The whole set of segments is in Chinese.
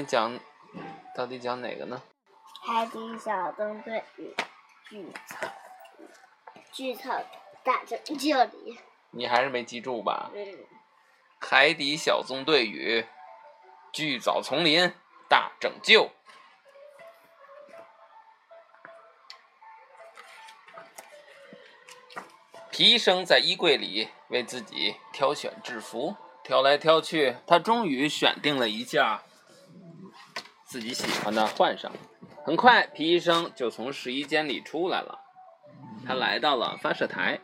天讲到底讲哪个呢？海底小纵队与巨草巨草大拯救里。你还是没记住吧？嗯，海底小纵队与巨藻丛林大拯救。皮医生在衣柜里为自己挑选制服，挑来挑去，他终于选定了一件自己喜欢的，换上。很快，皮医生就从试衣间里出来了。他来到了发射台。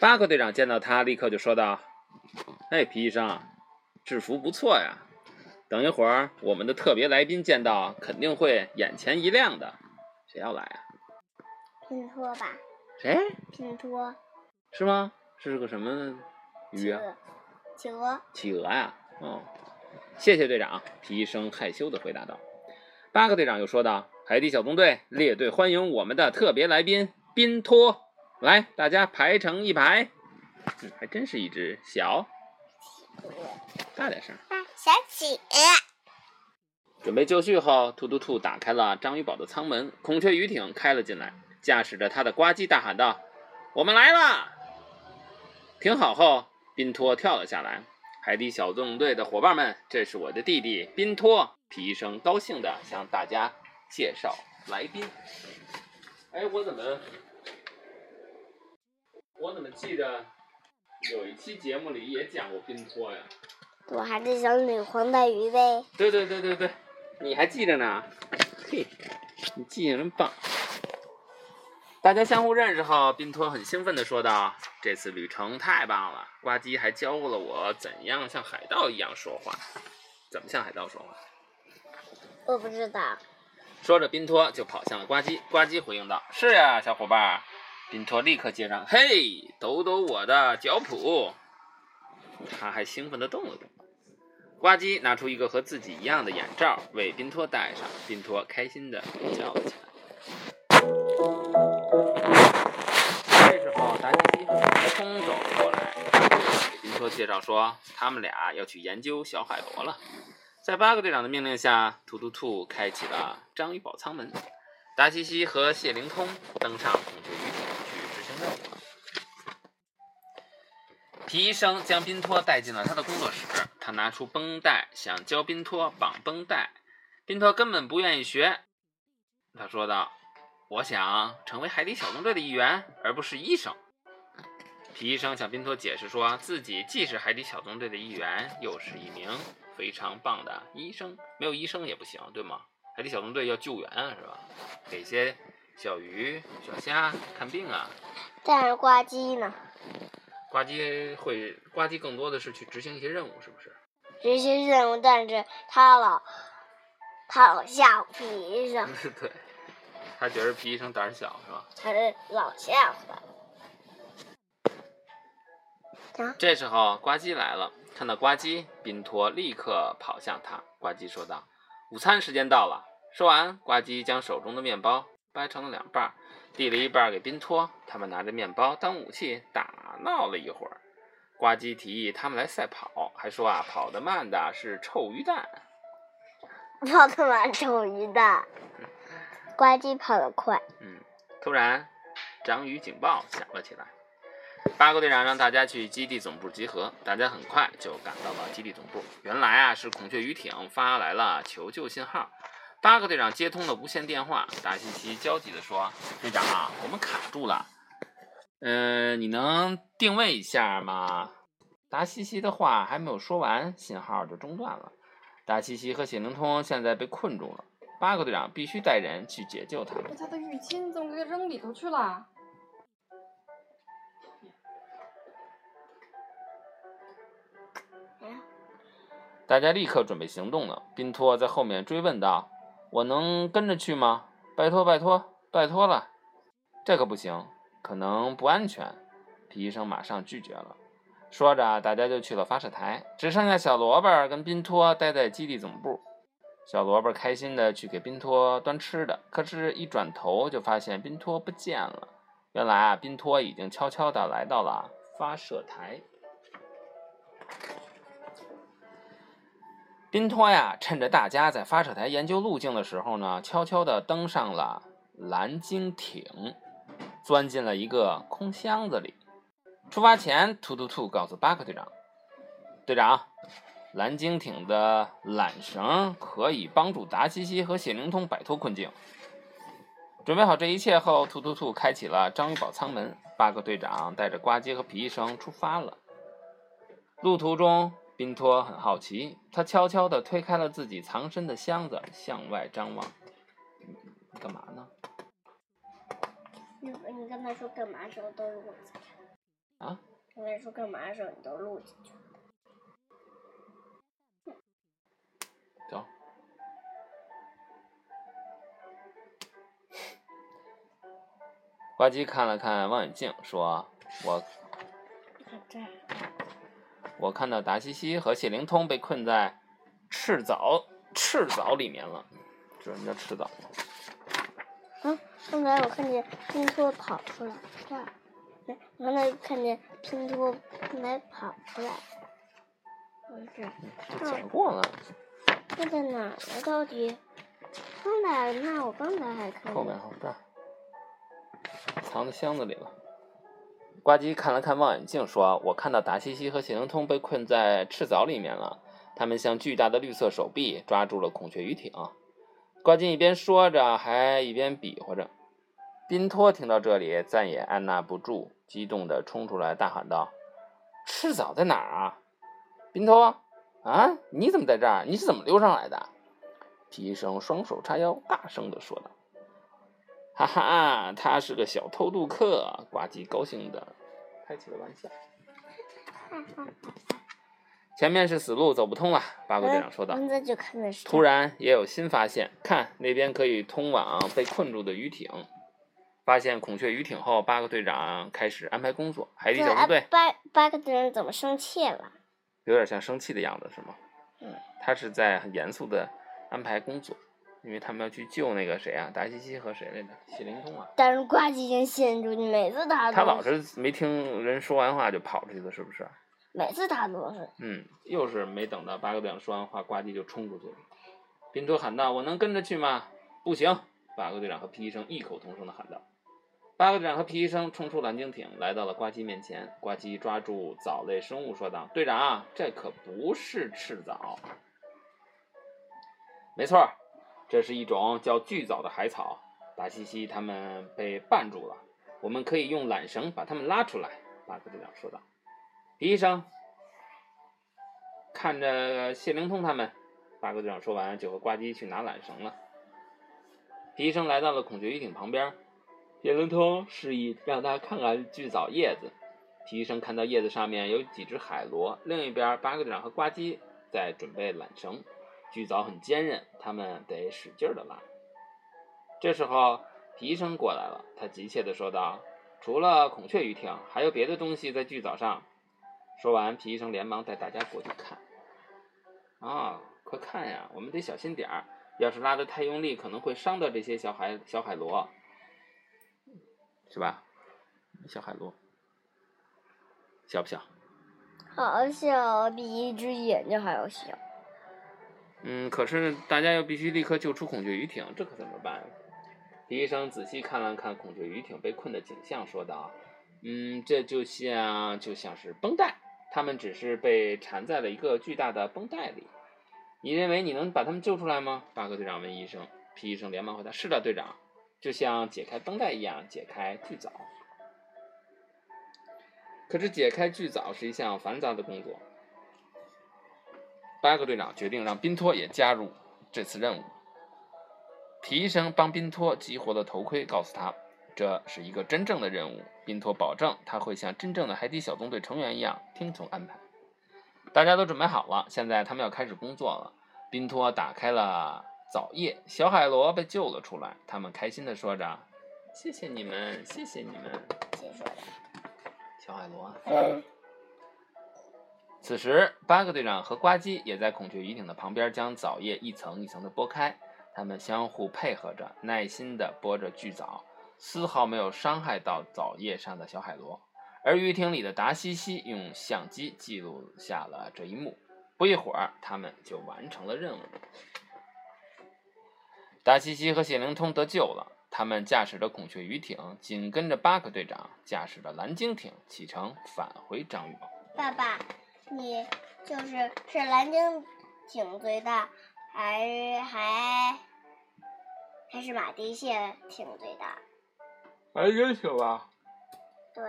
巴克队长见到他，立刻就说道：“哎，皮医生，制服不错呀。等一会儿我们的特别来宾见到，肯定会眼前一亮的。谁要来啊？拼托吧，谁？拼托。是吗？是个什么鱼啊？企鹅。企鹅呀？哦，谢谢队长。皮医生害羞的回答道。巴克队长又说道：“海底小纵队列队欢迎我们的特别来宾宾托。”来，大家排成一排。嗯，还真是一只小。大点声。小企鹅。准备就绪后，突突兔打开了章鱼堡的舱门，孔雀鱼艇开了进来，驾驶着它的呱唧大喊道：“我们来了！”停好后，宾托跳了下来。海底小纵队的伙伴们，这是我的弟弟宾托。皮医生高兴地向大家介绍来宾。哎，我怎么？我怎么记得有一期节目里也讲过宾托呀？我还是小女黄带鱼呗。对对对对对，你还记着呢？嘿，你记性真棒！大家相互认识后，宾托很兴奋地说道：“这次旅程太棒了，呱唧还教了我怎样像海盗一样说话。怎么像海盗说话？”我不知道。说着，宾托就跑向了呱唧。呱唧回应道：“是呀，小伙伴。”宾托立刻接上：“嘿，抖抖我的脚蹼。”他还兴奋地动了动。呱唧拿出一个和自己一样的眼罩，为宾托戴上。宾托开心地叫了起来。这时候，达西西冲走了过来，给宾托介绍说：“他们俩要去研究小海螺了。”在八个队长的命令下，突突兔开启了章鱼堡舱门。达西西和谢灵通登上孔雀鱼艇去执行任务。皮医生将宾托带进了他的工作室，他拿出绷带想教宾托绑绷带，宾托根本不愿意学。他说道：“我想成为海底小纵队的一员，而不是医生。”皮医生向宾托解释说自己既是海底小纵队的一员，又是一名非常棒的医生，没有医生也不行，对吗？海底小纵队要救援啊，是吧？给些小鱼、小虾看病啊。但是呱唧呢？呱唧会，呱唧更多的是去执行一些任务，是不是？执行任务，但是他老，他老吓唬皮医生。对，他觉得皮医生胆小，是吧？他是老吓唬他。这时候，呱唧来了，看到呱唧，宾托立刻跑向他。呱唧说道。午餐时间到了。说完，呱唧将手中的面包掰成了两半，递了一半给宾托。他们拿着面包当武器打闹了一会儿。呱唧提议他们来赛跑，还说啊，跑得慢的是臭鱼蛋。跑得慢，臭鱼蛋。呱唧跑得快。嗯。突然，章鱼警报响了起来。八个队长让大家去基地总部集合，大家很快就赶到了基地总部。原来啊，是孔雀鱼艇发来了求救信号。八个队长接通了无线电话，达西西焦急地说：“队长啊，我们卡住了。嗯，你能定位一下吗？”达西西的话还没有说完，信号就中断了。达西西和谢灵通现在被困住了，八个队长必须带人去解救他们。他的浴巾怎么给扔里头去了？大家立刻准备行动了。宾托在后面追问道：“我能跟着去吗？拜托，拜托，拜托了！这可不行，可能不安全。”皮医生马上拒绝了。说着，大家就去了发射台，只剩下小萝卜跟宾托待在基地总部。小萝卜开心的去给宾托端吃的，可是，一转头就发现宾托不见了。原来啊，宾托已经悄悄的来到了发射台。宾托呀，趁着大家在发射台研究路径的时候呢，悄悄地登上了蓝鲸艇，钻进了一个空箱子里。出发前，突突兔告诉巴克队长：“队长，蓝鲸艇的缆绳可以帮助达西西和谢灵通摆脱困境。”准备好这一切后，突突兔开启了章鱼堡舱门。巴克队长带着呱唧和皮医生出发了。路途中，宾托很好奇，他悄悄地推开了自己藏身的箱子，向外张望。干嘛呢？你你刚才说干嘛的时候都录进去了。啊？刚才说干嘛的时候你都录进去了。走。呱唧看了看望远镜，说：“我这儿，我看到达西西和谢灵通被困在赤藻赤藻里面了。什么叫赤藻吗？嗯，刚才我看见拼托跑出来，这儿，哎，我刚才看见拼托刚才跑出来，不是，这讲过了，这在哪儿呢？到底？刚才那我刚才还看见，后面后这儿，藏在箱子里了。呱唧看了看望远镜，说：“我看到达西西和谢灵通被困在赤藻里面了，他们像巨大的绿色手臂抓住了孔雀鱼艇。”呱唧一边说着，还一边比划着。宾托听到这里，再也按捺不住，激动地冲出来，大喊道：“赤藻在哪儿啊？宾托啊，你怎么在这儿？你是怎么溜上来的？”皮医生双手叉腰，大声地说道：“哈哈，他是个小偷渡客。”呱唧高兴地开起了玩笑。前面是死路，走不通了。巴克队长说道。突，然也有新发现，看那边可以通往被困住的鱼艇。发现孔雀鱼艇后，八个队长开始安排工作。海底小纵队八八个人怎么生气了？有点像生气的样子，是吗？嗯。他是在很严肃的安排工作，因为他们要去救那个谁啊，达西西和谁来着？谢灵通啊。但是呱唧已经陷住，每次他他老是没听人说完话就跑出去了，是不是？每次他都是。嗯，又是没等到八个队长说完话，呱唧就冲出去了。宾托喊道：“我能跟着去吗？”“不行！”八个队长和皮医生异口同声的喊道。八个队长和皮医生冲出蓝鲸艇，来到了呱唧面前。呱唧抓住藻类生物说道：“队长，这可不是赤藻。”“没错，这是一种叫巨藻的海草。达西西他们被绊住了，我们可以用缆绳把他们拉出来。”巴克队长说道。皮医生看着谢灵通他们，巴克队长说完就和呱唧去拿缆绳了。皮医生来到了孔雀鱼艇旁边，谢灵通示意让他看看巨藻叶子。皮医生看到叶子上面有几只海螺，另一边巴克队长和呱唧在准备缆绳。巨藻很坚韧，他们得使劲的拉。这时候皮医生过来了，他急切的说道：“除了孔雀鱼艇，还有别的东西在巨藻上。”说完，皮医生连忙带大家过去看。啊，快看呀！我们得小心点儿，要是拉得太用力，可能会伤到这些小海小海螺，是吧？小海螺，小不小？好小，比一只眼睛还要小。嗯，可是大家又必须立刻救出孔雀鱼艇，这可怎么办？皮医生仔细看了看孔雀鱼艇被困的景象，说道：“嗯，这就像就像是绷带。”他们只是被缠在了一个巨大的绷带里。你认为你能把他们救出来吗？巴克队长问医生。皮医生连忙回答：“是的，队长，就像解开绷带一样解开巨藻。”可是解开巨藻是一项繁杂的工作。巴克队长决定让宾托也加入这次任务。皮医生帮宾托激活了头盔，告诉他。这是一个真正的任务，宾托保证他会像真正的海底小纵队成员一样听从安排。大家都准备好了，现在他们要开始工作了。宾托打开了藻叶，小海螺被救了出来。他们开心地说着：“谢谢你们，谢谢你们。”谁说的？小海螺。此时，巴克队长和呱唧也在孔雀鱼艇的旁边，将藻叶一层一层的剥开。他们相互配合着，耐心地剥着巨藻。丝毫没有伤害到藻叶上的小海螺，而鱼艇里的达西西用相机记录下了这一幕。不一会儿，他们就完成了任务。达西西和谢灵通得救了，他们驾驶着孔雀鱼艇，紧跟着巴克队长驾驶着蓝鲸艇启程返回章鱼堡。爸爸，你就是是蓝鲸艇最大，还还还是马蹄蟹艇最大？蓝鲸艇吧，对，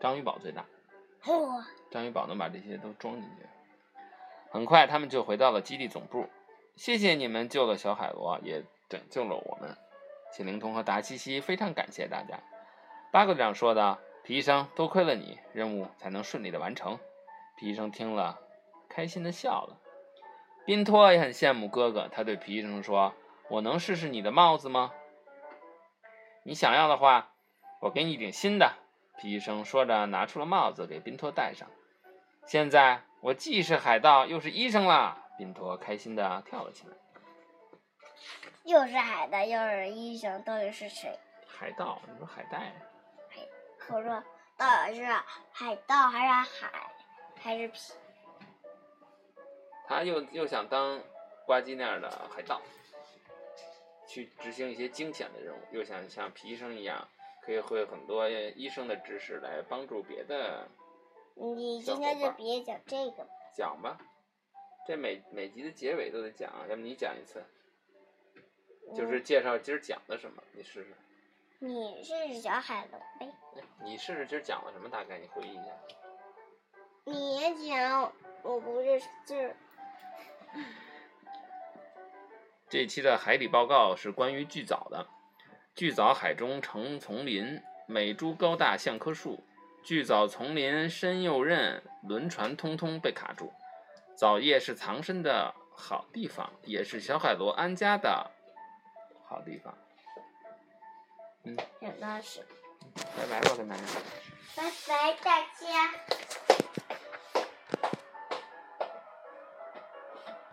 章鱼堡最大。哇，章鱼堡能把这些都装进去。很快，他们就回到了基地总部。谢谢你们救了小海螺，也拯救了我们。谢灵通和达西西非常感谢大家。巴克队长说道：“皮医生，多亏了你，任务才能顺利的完成。”皮医生听了，开心的笑了。宾托也很羡慕哥哥，他对皮医生说：“我能试试你的帽子吗？你想要的话，我给你一顶新的。”皮医生说着，拿出了帽子给宾托戴上。现在我既是海盗，又是医生啦！宾托开心的跳了起来。又是海盗，又是医生，到底是谁？海盗？你说海带？我说到底是海盗还是海还是皮？他又又想当呱唧那样的海盗，去执行一些惊险的任务，又想像皮医生一样，可以会很多医生的知识来帮助别的。你今天就别讲这个。讲吧，这每每集的结尾都得讲，要不你讲一次，就是介绍今儿讲的什么，你试试。你是小海龙呗？你试试今儿讲了什么？大概你回忆一下。你讲，我不认识字。这期的海底报告是关于巨藻的。巨藻海中成丛林，每株高大像棵树。巨藻丛林深又韧，轮船通通被卡住。藻叶是藏身的好地方，也是小海螺安家的好地方。嗯，讲到是。拜拜吧，跟大家。拜拜，大家。